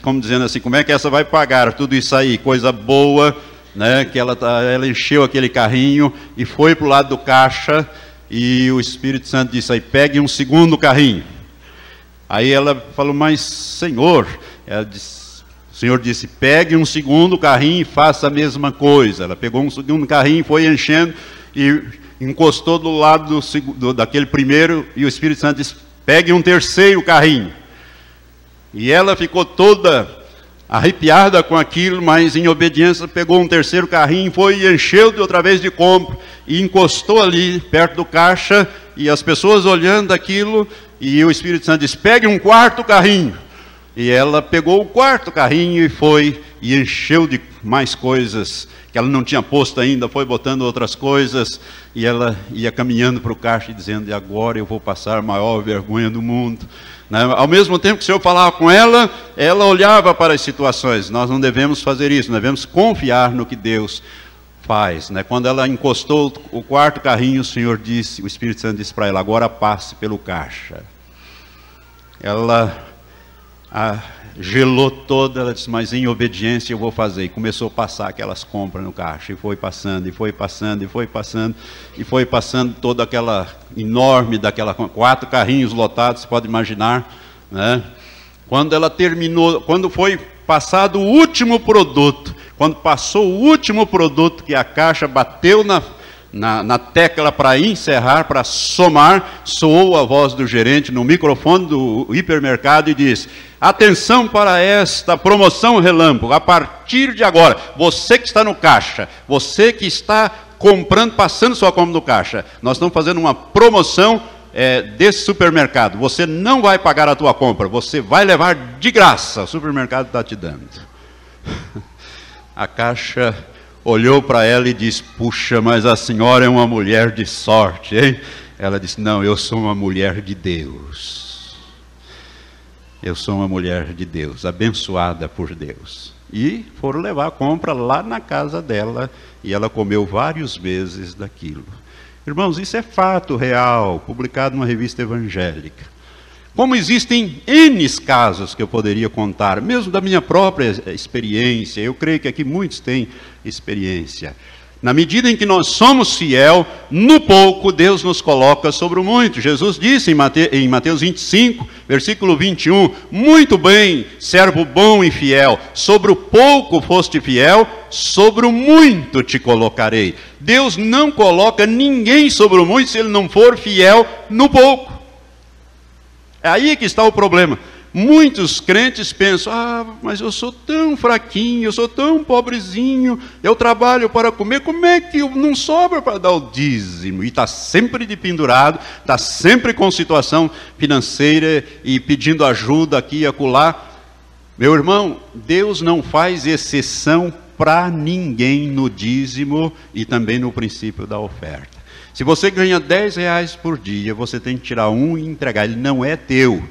como dizendo assim: Como é que essa vai pagar tudo isso aí? Coisa boa, né? Que ela, tá, ela encheu aquele carrinho e foi para o lado do caixa e o Espírito Santo disse aí, pegue um segundo carrinho. Aí ela falou, mas Senhor, disse, o Senhor disse, pegue um segundo carrinho e faça a mesma coisa. Ela pegou um segundo carrinho, foi enchendo e encostou do lado do, do, daquele primeiro e o Espírito Santo disse, pegue um terceiro carrinho. E ela ficou toda arrepiada com aquilo, mas em obediência pegou um terceiro carrinho, foi e encheu de outra vez de compra e encostou ali perto do caixa e as pessoas olhando aquilo e o Espírito Santo disse: pegue um quarto carrinho. E ela pegou o quarto carrinho e foi e encheu de mais coisas que ela não tinha posto ainda, foi botando outras coisas e ela ia caminhando para o caixa e dizendo: agora eu vou passar a maior vergonha do mundo. Né? Ao mesmo tempo que o Senhor falava com ela, ela olhava para as situações. Nós não devemos fazer isso, devemos confiar no que Deus faz. Né? Quando ela encostou o quarto carrinho, o Senhor disse, o Espírito Santo disse para ela: agora passe pelo caixa. Ela a, gelou toda, ela disse, mas em obediência eu vou fazer. E começou a passar aquelas compras no caixa, e foi passando, e foi passando, e foi passando, e foi passando toda aquela enorme, daquela quatro carrinhos lotados, você pode imaginar, né? Quando ela terminou, quando foi passado o último produto, quando passou o último produto que a caixa bateu na, na, na tecla para encerrar, para somar, soou a voz do gerente no microfone do hipermercado e disse: Atenção para esta promoção relâmpago, a partir de agora, você que está no caixa, você que está comprando, passando sua compra no caixa, nós estamos fazendo uma promoção é, desse supermercado, você não vai pagar a tua compra, você vai levar de graça, o supermercado está te dando. A caixa olhou para ela e disse: Puxa, mas a senhora é uma mulher de sorte, hein? Ela disse: Não, eu sou uma mulher de Deus. Eu sou uma mulher de Deus, abençoada por Deus. E foram levar a compra lá na casa dela e ela comeu vários meses daquilo. Irmãos, isso é fato real, publicado numa revista evangélica. Como existem N casos que eu poderia contar, mesmo da minha própria experiência, eu creio que aqui muitos têm experiência. Na medida em que nós somos fiel, no pouco Deus nos coloca sobre o muito. Jesus disse em Mateus 25, versículo 21, muito bem, servo bom e fiel, sobre o pouco foste fiel, sobre o muito te colocarei. Deus não coloca ninguém sobre o muito se ele não for fiel no pouco. É aí que está o problema. Muitos crentes pensam: ah, mas eu sou tão fraquinho, eu sou tão pobrezinho, eu trabalho para comer, como é que não sobra para dar o dízimo? E está sempre de pendurado, está sempre com situação financeira e pedindo ajuda aqui e acolá. Meu irmão, Deus não faz exceção para ninguém no dízimo e também no princípio da oferta. Se você ganha 10 reais por dia, você tem que tirar um e entregar, ele não é teu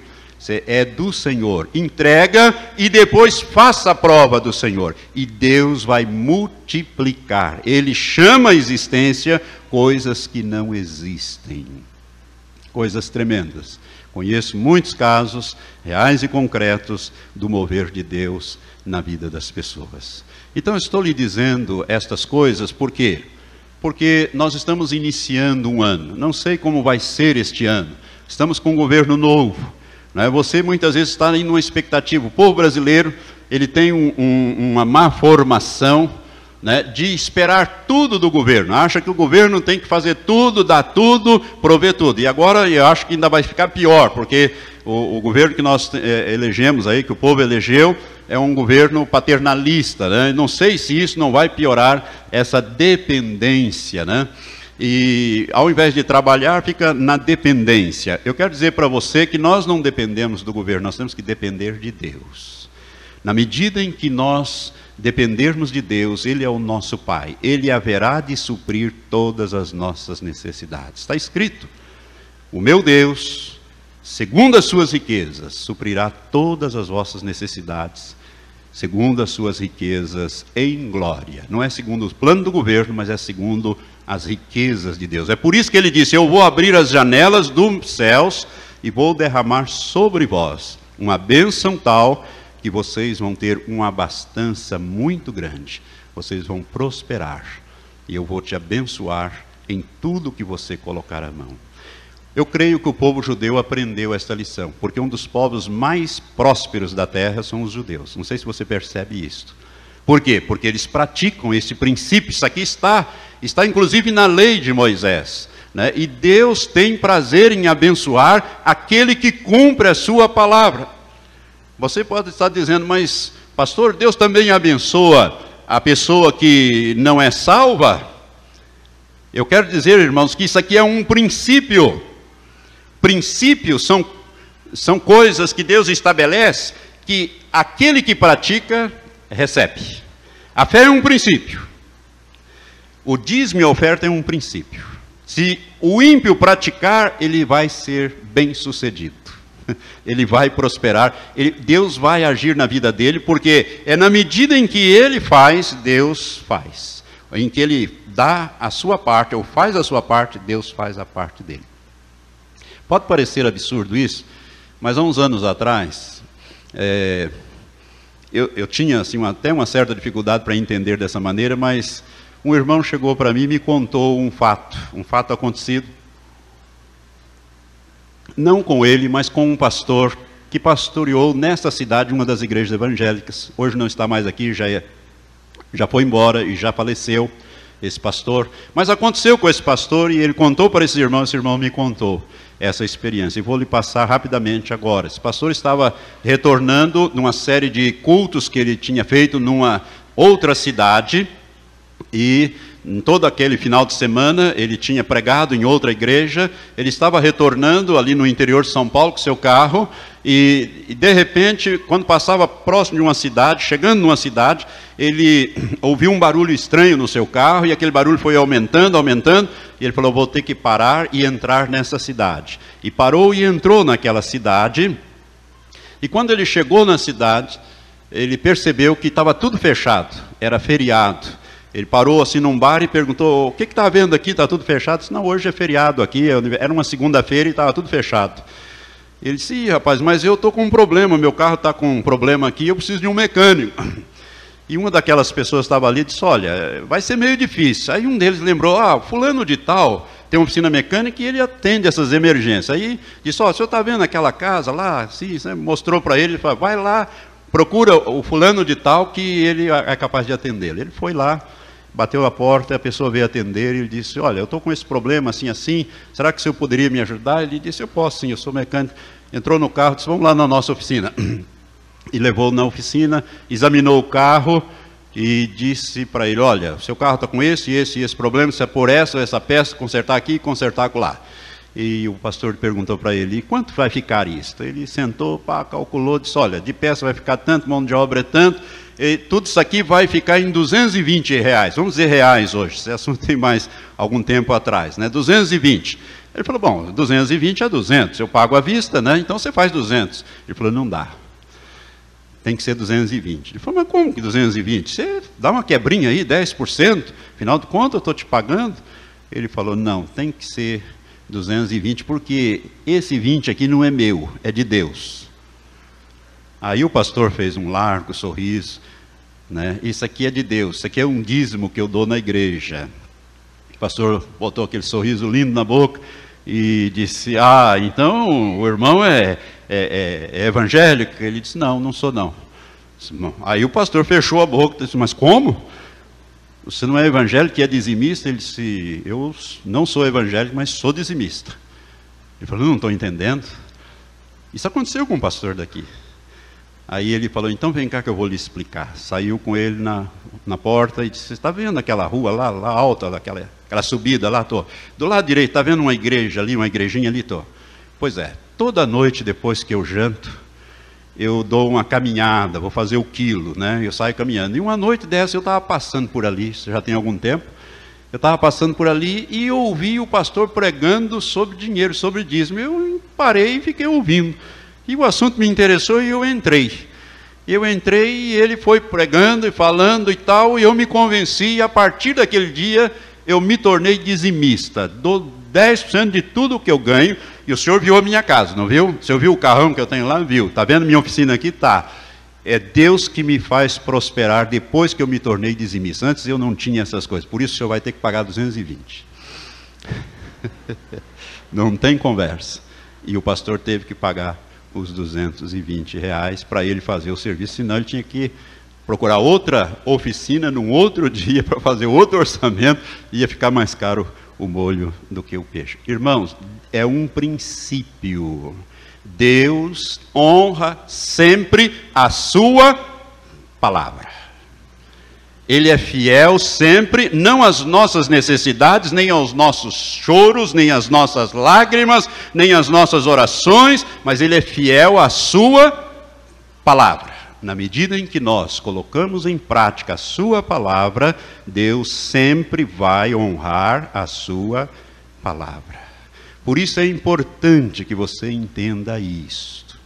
é do Senhor. Entrega e depois faça a prova do Senhor. E Deus vai multiplicar. Ele chama a existência coisas que não existem. Coisas tremendas. Conheço muitos casos reais e concretos do mover de Deus na vida das pessoas. Então estou lhe dizendo estas coisas por quê? Porque nós estamos iniciando um ano. Não sei como vai ser este ano. Estamos com um governo novo né? Você muitas vezes está em uma expectativa. O povo brasileiro ele tem um, um, uma má formação né, de esperar tudo do governo. Acha que o governo tem que fazer tudo, dar tudo, prover tudo. E agora eu acho que ainda vai ficar pior, porque o, o governo que nós é, elegemos aí, que o povo elegeu, é um governo paternalista. Né? Não sei se isso não vai piorar essa dependência. Né? E ao invés de trabalhar, fica na dependência. Eu quero dizer para você que nós não dependemos do governo, nós temos que depender de Deus. Na medida em que nós dependermos de Deus, Ele é o nosso Pai, Ele haverá de suprir todas as nossas necessidades. Está escrito: o meu Deus, segundo as suas riquezas, suprirá todas as vossas necessidades segundo as suas riquezas em glória. Não é segundo o plano do governo, mas é segundo as riquezas de Deus. É por isso que ele disse: Eu vou abrir as janelas dos céus e vou derramar sobre vós uma bênção tal que vocês vão ter uma abastança muito grande. Vocês vão prosperar e eu vou te abençoar em tudo que você colocar a mão. Eu creio que o povo judeu aprendeu esta lição, porque um dos povos mais prósperos da terra são os judeus. Não sei se você percebe isso. Por quê? Porque eles praticam esse princípio. Isso aqui está, está inclusive na lei de Moisés. Né? E Deus tem prazer em abençoar aquele que cumpre a sua palavra. Você pode estar dizendo, mas, pastor, Deus também abençoa a pessoa que não é salva? Eu quero dizer, irmãos, que isso aqui é um princípio princípios são, são coisas que Deus estabelece que aquele que pratica recebe. A fé é um princípio. O dízimo e a oferta é um princípio. Se o ímpio praticar, ele vai ser bem sucedido. Ele vai prosperar, ele, Deus vai agir na vida dele, porque é na medida em que ele faz, Deus faz. Em que ele dá a sua parte, ou faz a sua parte, Deus faz a parte dele. Pode parecer absurdo isso, mas há uns anos atrás, É, eu, eu, tinha assim, uma, até uma certa dificuldade para entender dessa maneira, mas um irmão chegou para mim e me contou um fato, um fato acontecido, não com ele, mas com um pastor que pastoreou nesta cidade uma das igrejas evangélicas. Hoje não está mais aqui, já, é, já foi embora e já faleceu esse pastor. Mas aconteceu com esse pastor e ele contou para esse irmão, esse irmão me contou essa experiência. E vou lhe passar rapidamente agora. Esse pastor estava retornando numa série de cultos que ele tinha feito numa outra cidade e em todo aquele final de semana ele tinha pregado em outra igreja. Ele estava retornando ali no interior de São Paulo com seu carro e, e, de repente, quando passava próximo de uma cidade, chegando numa cidade, ele ouviu um barulho estranho no seu carro e aquele barulho foi aumentando, aumentando. E ele falou: Vou ter que parar e entrar nessa cidade. E parou e entrou naquela cidade. E quando ele chegou na cidade, ele percebeu que estava tudo fechado, era feriado. Ele parou assim num bar e perguntou: O que está havendo aqui? Está tudo fechado? disse, Não, hoje é feriado aqui. Era uma segunda-feira e estava tudo fechado. Ele disse, Ih, rapaz, mas eu estou com um problema, meu carro está com um problema aqui, eu preciso de um mecânico. E uma daquelas pessoas estava ali e disse, olha, vai ser meio difícil. Aí um deles lembrou, ah, fulano de tal tem uma oficina mecânica e ele atende essas emergências. Aí disse, ó, oh, o senhor está vendo aquela casa lá? Sim, mostrou para ele, vai lá, procura o fulano de tal que ele é capaz de atendê-lo. Ele foi lá, bateu a porta, a pessoa veio atender e ele disse: Olha, eu estou com esse problema assim, assim, será que o senhor poderia me ajudar? Ele disse: Eu posso sim, eu sou mecânico. Entrou no carro, disse: Vamos lá na nossa oficina. E levou na oficina, examinou o carro e disse para ele: Olha, o seu carro está com esse, esse e esse problema, se é por essa, essa peça, consertar aqui consertar lá. E o pastor perguntou para ele: quanto vai ficar isso? Ele sentou, pá, calculou, disse: olha, de peça vai ficar tanto, mão de obra é tanto, e tudo isso aqui vai ficar em 220 reais. Vamos dizer reais hoje, esse assunto tem mais algum tempo atrás, né? 220. Ele falou: bom, 220 é 200, eu pago à vista, né? Então você faz 200. Ele falou: não dá. Tem que ser 220. Ele falou: mas como que 220? Você dá uma quebrinha aí, 10%, final de contas eu estou te pagando. Ele falou: não, tem que ser 220, porque esse 20 aqui não é meu, é de Deus. Aí o pastor fez um largo sorriso, né? Isso aqui é de Deus, isso aqui é um dízimo que eu dou na igreja. O pastor botou aquele sorriso lindo na boca e disse: Ah, então o irmão é, é, é, é evangélico? Ele disse: Não, não sou não. Aí o pastor fechou a boca e disse: Mas como? Você não é evangélico e é dizimista? Ele disse: Eu não sou evangélico, mas sou dizimista. Ele falou: Não estou entendendo. Isso aconteceu com um pastor daqui. Aí ele falou: Então vem cá que eu vou lhe explicar. Saiu com ele na, na porta e disse: Está vendo aquela rua lá, lá alta, aquela, aquela subida lá? Tô. Do lado direito, está vendo uma igreja ali, uma igrejinha ali? Tô. Pois é, toda noite depois que eu janto, eu dou uma caminhada, vou fazer o quilo, né? Eu saio caminhando. E uma noite dessa eu estava passando por ali, isso já tem algum tempo. Eu estava passando por ali e ouvi o pastor pregando sobre dinheiro, sobre dízimo. Eu parei e fiquei ouvindo. E o assunto me interessou e eu entrei. Eu entrei e ele foi pregando e falando e tal, e eu me convenci, e a partir daquele dia eu me tornei dizimista. Dou 10% de tudo que eu ganho, e o senhor viu a minha casa, não viu? O senhor viu o carrão que eu tenho lá? Viu. Está vendo minha oficina aqui? Tá. É Deus que me faz prosperar depois que eu me tornei dizimista. Antes eu não tinha essas coisas. Por isso o senhor vai ter que pagar 220. não tem conversa. E o pastor teve que pagar os 220 reais para ele fazer o serviço, senão ele tinha que procurar outra oficina num outro dia para fazer outro orçamento, ia ficar mais caro o molho do que o peixe. Irmãos, é um princípio. Deus honra sempre a sua palavra. Ele é fiel sempre, não às nossas necessidades, nem aos nossos choros, nem às nossas lágrimas, nem às nossas orações, mas Ele é fiel à Sua palavra. Na medida em que nós colocamos em prática a Sua palavra, Deus sempre vai honrar a Sua palavra. Por isso é importante que você entenda isto.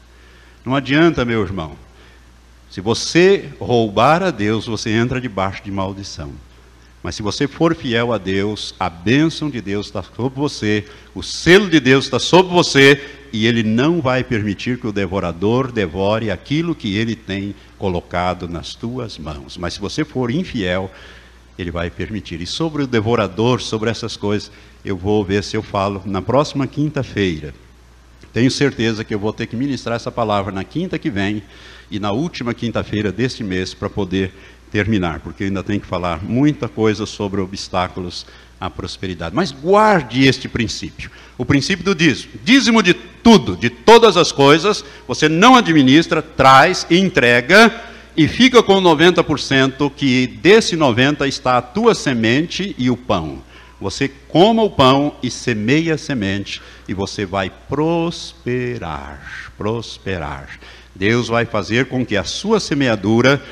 Não adianta, meu irmão, se você roubar a Deus, você entra debaixo de maldição. Mas se você for fiel a Deus, a bênção de Deus está sobre você, o selo de Deus está sobre você, e ele não vai permitir que o devorador devore aquilo que ele tem colocado nas tuas mãos. Mas se você for infiel, ele vai permitir. E sobre o devorador, sobre essas coisas, eu vou ver se eu falo na próxima quinta-feira. Tenho certeza que eu vou ter que ministrar essa palavra na quinta que vem e na última quinta-feira deste mês para poder terminar, porque ainda tenho que falar muita coisa sobre obstáculos à prosperidade. Mas guarde este princípio, o princípio do dízimo. Dízimo de tudo, de todas as coisas, você não administra, traz, entrega e fica com 90%, que desse 90 está a tua semente e o pão. Você coma o pão e semeia a semente e você vai prosperar, prosperar. Deus vai fazer com que a sua semeadura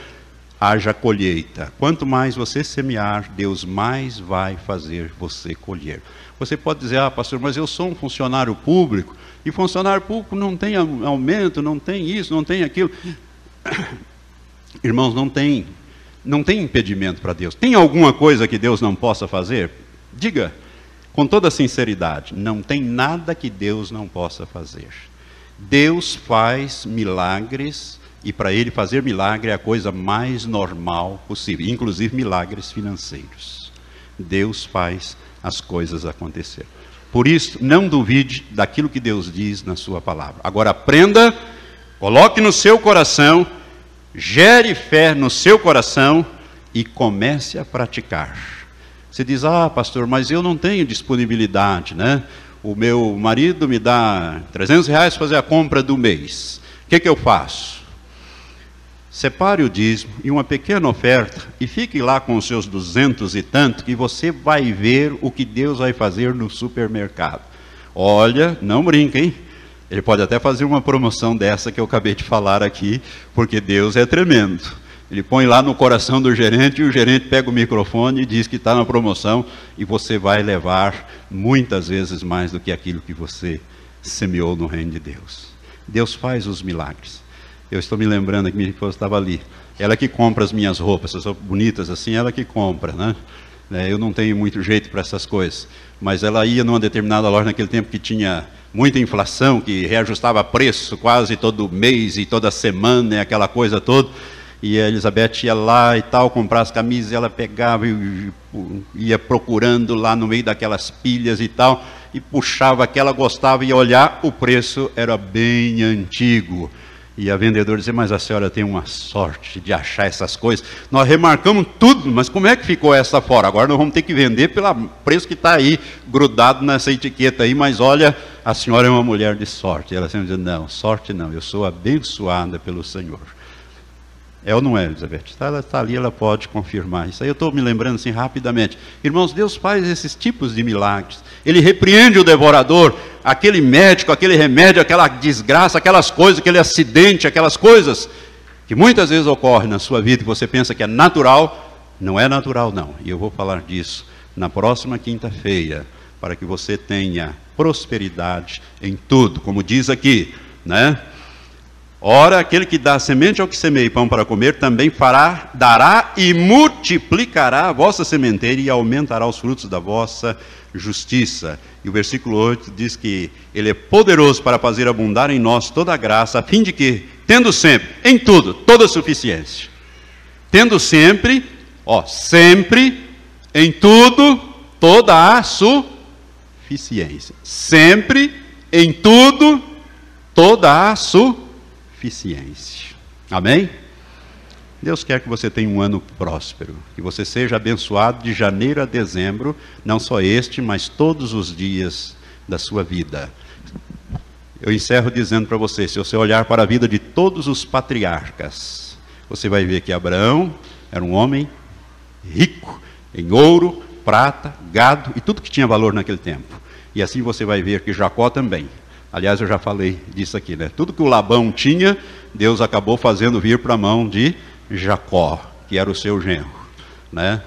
haja colheita. Quanto mais você semear, Deus mais vai fazer você colher. Você pode dizer, ah, pastor, mas eu sou um funcionário público, e funcionário público não tem aumento, não tem isso, não tem aquilo. Irmãos, não tem, não tem impedimento para Deus. Tem alguma coisa que Deus não possa fazer? Diga com toda sinceridade, não tem nada que Deus não possa fazer. Deus faz milagres e para ele fazer milagre é a coisa mais normal possível, inclusive milagres financeiros. Deus faz as coisas acontecer. Por isso, não duvide daquilo que Deus diz na sua palavra. Agora aprenda, coloque no seu coração, gere fé no seu coração e comece a praticar. Você diz: "Ah, pastor, mas eu não tenho disponibilidade, né? O meu marido me dá 300 reais para fazer a compra do mês. O que, que eu faço? Separe o dízimo e uma pequena oferta e fique lá com os seus duzentos e tanto, que você vai ver o que Deus vai fazer no supermercado. Olha, não brinca, hein? Ele pode até fazer uma promoção dessa que eu acabei de falar aqui, porque Deus é tremendo. Ele põe lá no coração do gerente e o gerente pega o microfone e diz que está na promoção e você vai levar muitas vezes mais do que aquilo que você semeou no reino de Deus. Deus faz os milagres. Eu estou me lembrando que minha esposa estava ali. Ela que compra as minhas roupas, são bonitas assim, ela que compra, né? É, eu não tenho muito jeito para essas coisas. Mas ela ia numa determinada loja naquele tempo que tinha muita inflação, que reajustava preço quase todo mês e toda semana, e aquela coisa toda. E a Elizabeth ia lá e tal, comprar as camisas, ela pegava e ia procurando lá no meio daquelas pilhas e tal, e puxava que ela gostava e olhar, o preço era bem antigo. E a vendedora dizia, mas a senhora tem uma sorte de achar essas coisas. Nós remarcamos tudo, mas como é que ficou essa fora? Agora nós vamos ter que vender pelo preço que está aí, grudado nessa etiqueta aí, mas olha, a senhora é uma mulher de sorte. E ela sempre diz, não, sorte não, eu sou abençoada pelo Senhor. É ou não é, Elizabeth? Ela está ali, ela pode confirmar. Isso aí eu estou me lembrando assim rapidamente. Irmãos, Deus faz esses tipos de milagres. Ele repreende o devorador, aquele médico, aquele remédio, aquela desgraça, aquelas coisas, aquele acidente, aquelas coisas que muitas vezes ocorrem na sua vida e você pensa que é natural. Não é natural, não. E eu vou falar disso na próxima quinta-feira, para que você tenha prosperidade em tudo, como diz aqui, né? Ora, aquele que dá semente ao que semeia e pão para comer, também fará, dará e multiplicará a vossa sementeira e aumentará os frutos da vossa justiça. E o versículo 8 diz que ele é poderoso para fazer abundar em nós toda a graça, a fim de que, tendo sempre, em tudo, toda suficiência, tendo sempre, ó, sempre, em tudo, toda a suficiência. Sempre, em tudo, toda a suficiência suficiência. Amém? Deus quer que você tenha um ano próspero, que você seja abençoado de janeiro a dezembro, não só este, mas todos os dias da sua vida. Eu encerro dizendo para você: se você olhar para a vida de todos os patriarcas, você vai ver que Abraão era um homem rico em ouro, prata, gado e tudo que tinha valor naquele tempo. E assim você vai ver que Jacó também Aliás, eu já falei disso aqui, né? Tudo que o Labão tinha, Deus acabou fazendo vir para a mão de Jacó, que era o seu genro, né?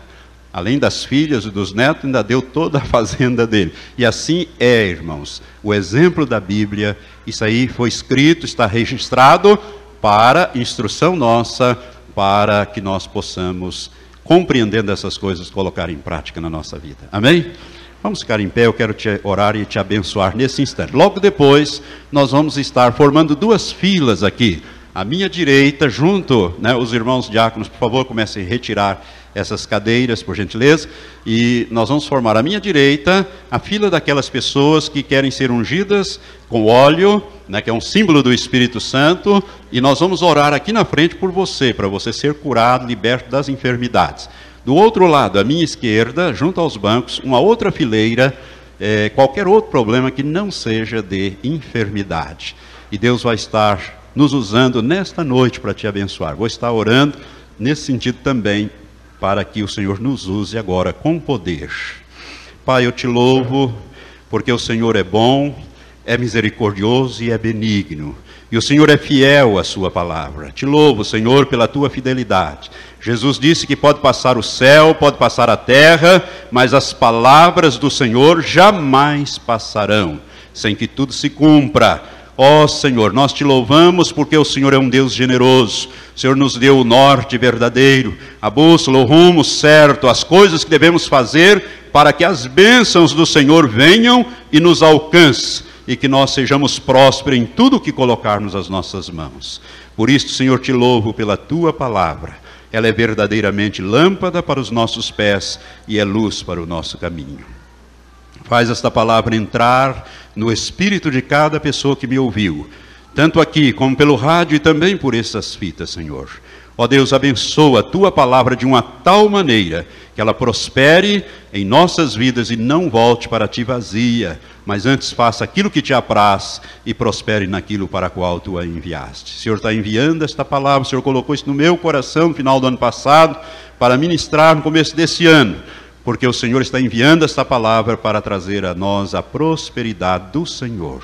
Além das filhas e dos netos, ainda deu toda a fazenda dele. E assim é, irmãos. O exemplo da Bíblia, isso aí foi escrito, está registrado para instrução nossa, para que nós possamos, compreendendo essas coisas, colocar em prática na nossa vida. Amém? Vamos ficar em pé, eu quero te orar e te abençoar nesse instante. Logo depois, nós vamos estar formando duas filas aqui. À minha direita, junto, né, os irmãos diáconos, por favor, comecem a retirar essas cadeiras, por gentileza. E nós vamos formar à minha direita a fila daquelas pessoas que querem ser ungidas com óleo, né, que é um símbolo do Espírito Santo. E nós vamos orar aqui na frente por você, para você ser curado, liberto das enfermidades. Do outro lado, à minha esquerda, junto aos bancos, uma outra fileira, é, qualquer outro problema que não seja de enfermidade. E Deus vai estar nos usando nesta noite para te abençoar. Vou estar orando nesse sentido também, para que o Senhor nos use agora com poder. Pai, eu te louvo, porque o Senhor é bom, é misericordioso e é benigno. E o Senhor é fiel à sua palavra. Te louvo, Senhor, pela tua fidelidade. Jesus disse que pode passar o céu, pode passar a terra, mas as palavras do Senhor jamais passarão, sem que tudo se cumpra. Ó oh, Senhor, nós te louvamos porque o Senhor é um Deus generoso. O Senhor nos deu o norte verdadeiro, a bússola, o rumo certo, as coisas que devemos fazer para que as bênçãos do Senhor venham e nos alcancem e que nós sejamos prósperos em tudo que colocarmos as nossas mãos. Por isso, Senhor, te louvo pela tua palavra ela é verdadeiramente lâmpada para os nossos pés e é luz para o nosso caminho. Faz esta palavra entrar no espírito de cada pessoa que me ouviu, tanto aqui como pelo rádio e também por essas fitas, Senhor. Ó Deus, abençoa a tua palavra de uma tal maneira que ela prospere em nossas vidas e não volte para ti vazia, mas antes faça aquilo que te apraz e prospere naquilo para qual tu a enviaste. O Senhor está enviando esta palavra, o Senhor colocou isso no meu coração no final do ano passado, para ministrar no começo desse ano, porque o Senhor está enviando esta palavra para trazer a nós a prosperidade do Senhor.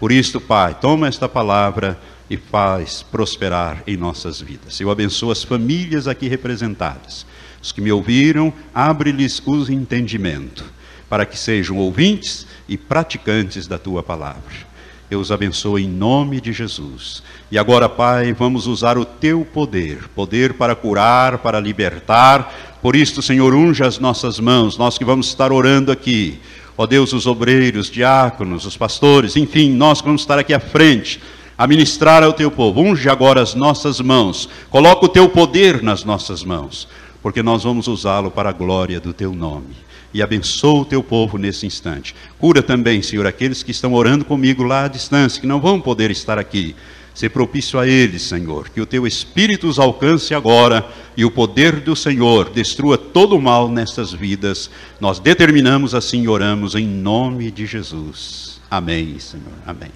Por isso, Pai, toma esta palavra e faz prosperar em nossas vidas. Eu abençoo as famílias aqui representadas os que me ouviram, abre-lhes o entendimento, para que sejam ouvintes e praticantes da tua palavra. Eu os abençoo em nome de Jesus. E agora, Pai, vamos usar o teu poder poder para curar, para libertar. Por isso, Senhor, unja as nossas mãos, nós que vamos estar orando aqui. Ó Deus, os obreiros, diáconos, os pastores, enfim, nós que vamos estar aqui à frente a ministrar ao teu povo. Unge agora as nossas mãos, coloca o teu poder nas nossas mãos porque nós vamos usá-lo para a glória do teu nome. E abençoa o teu povo nesse instante. Cura também, Senhor, aqueles que estão orando comigo lá à distância, que não vão poder estar aqui. Ser propício a eles, Senhor, que o teu Espírito os alcance agora e o poder do Senhor destrua todo o mal nessas vidas. Nós determinamos assim e oramos em nome de Jesus. Amém, Senhor. Amém.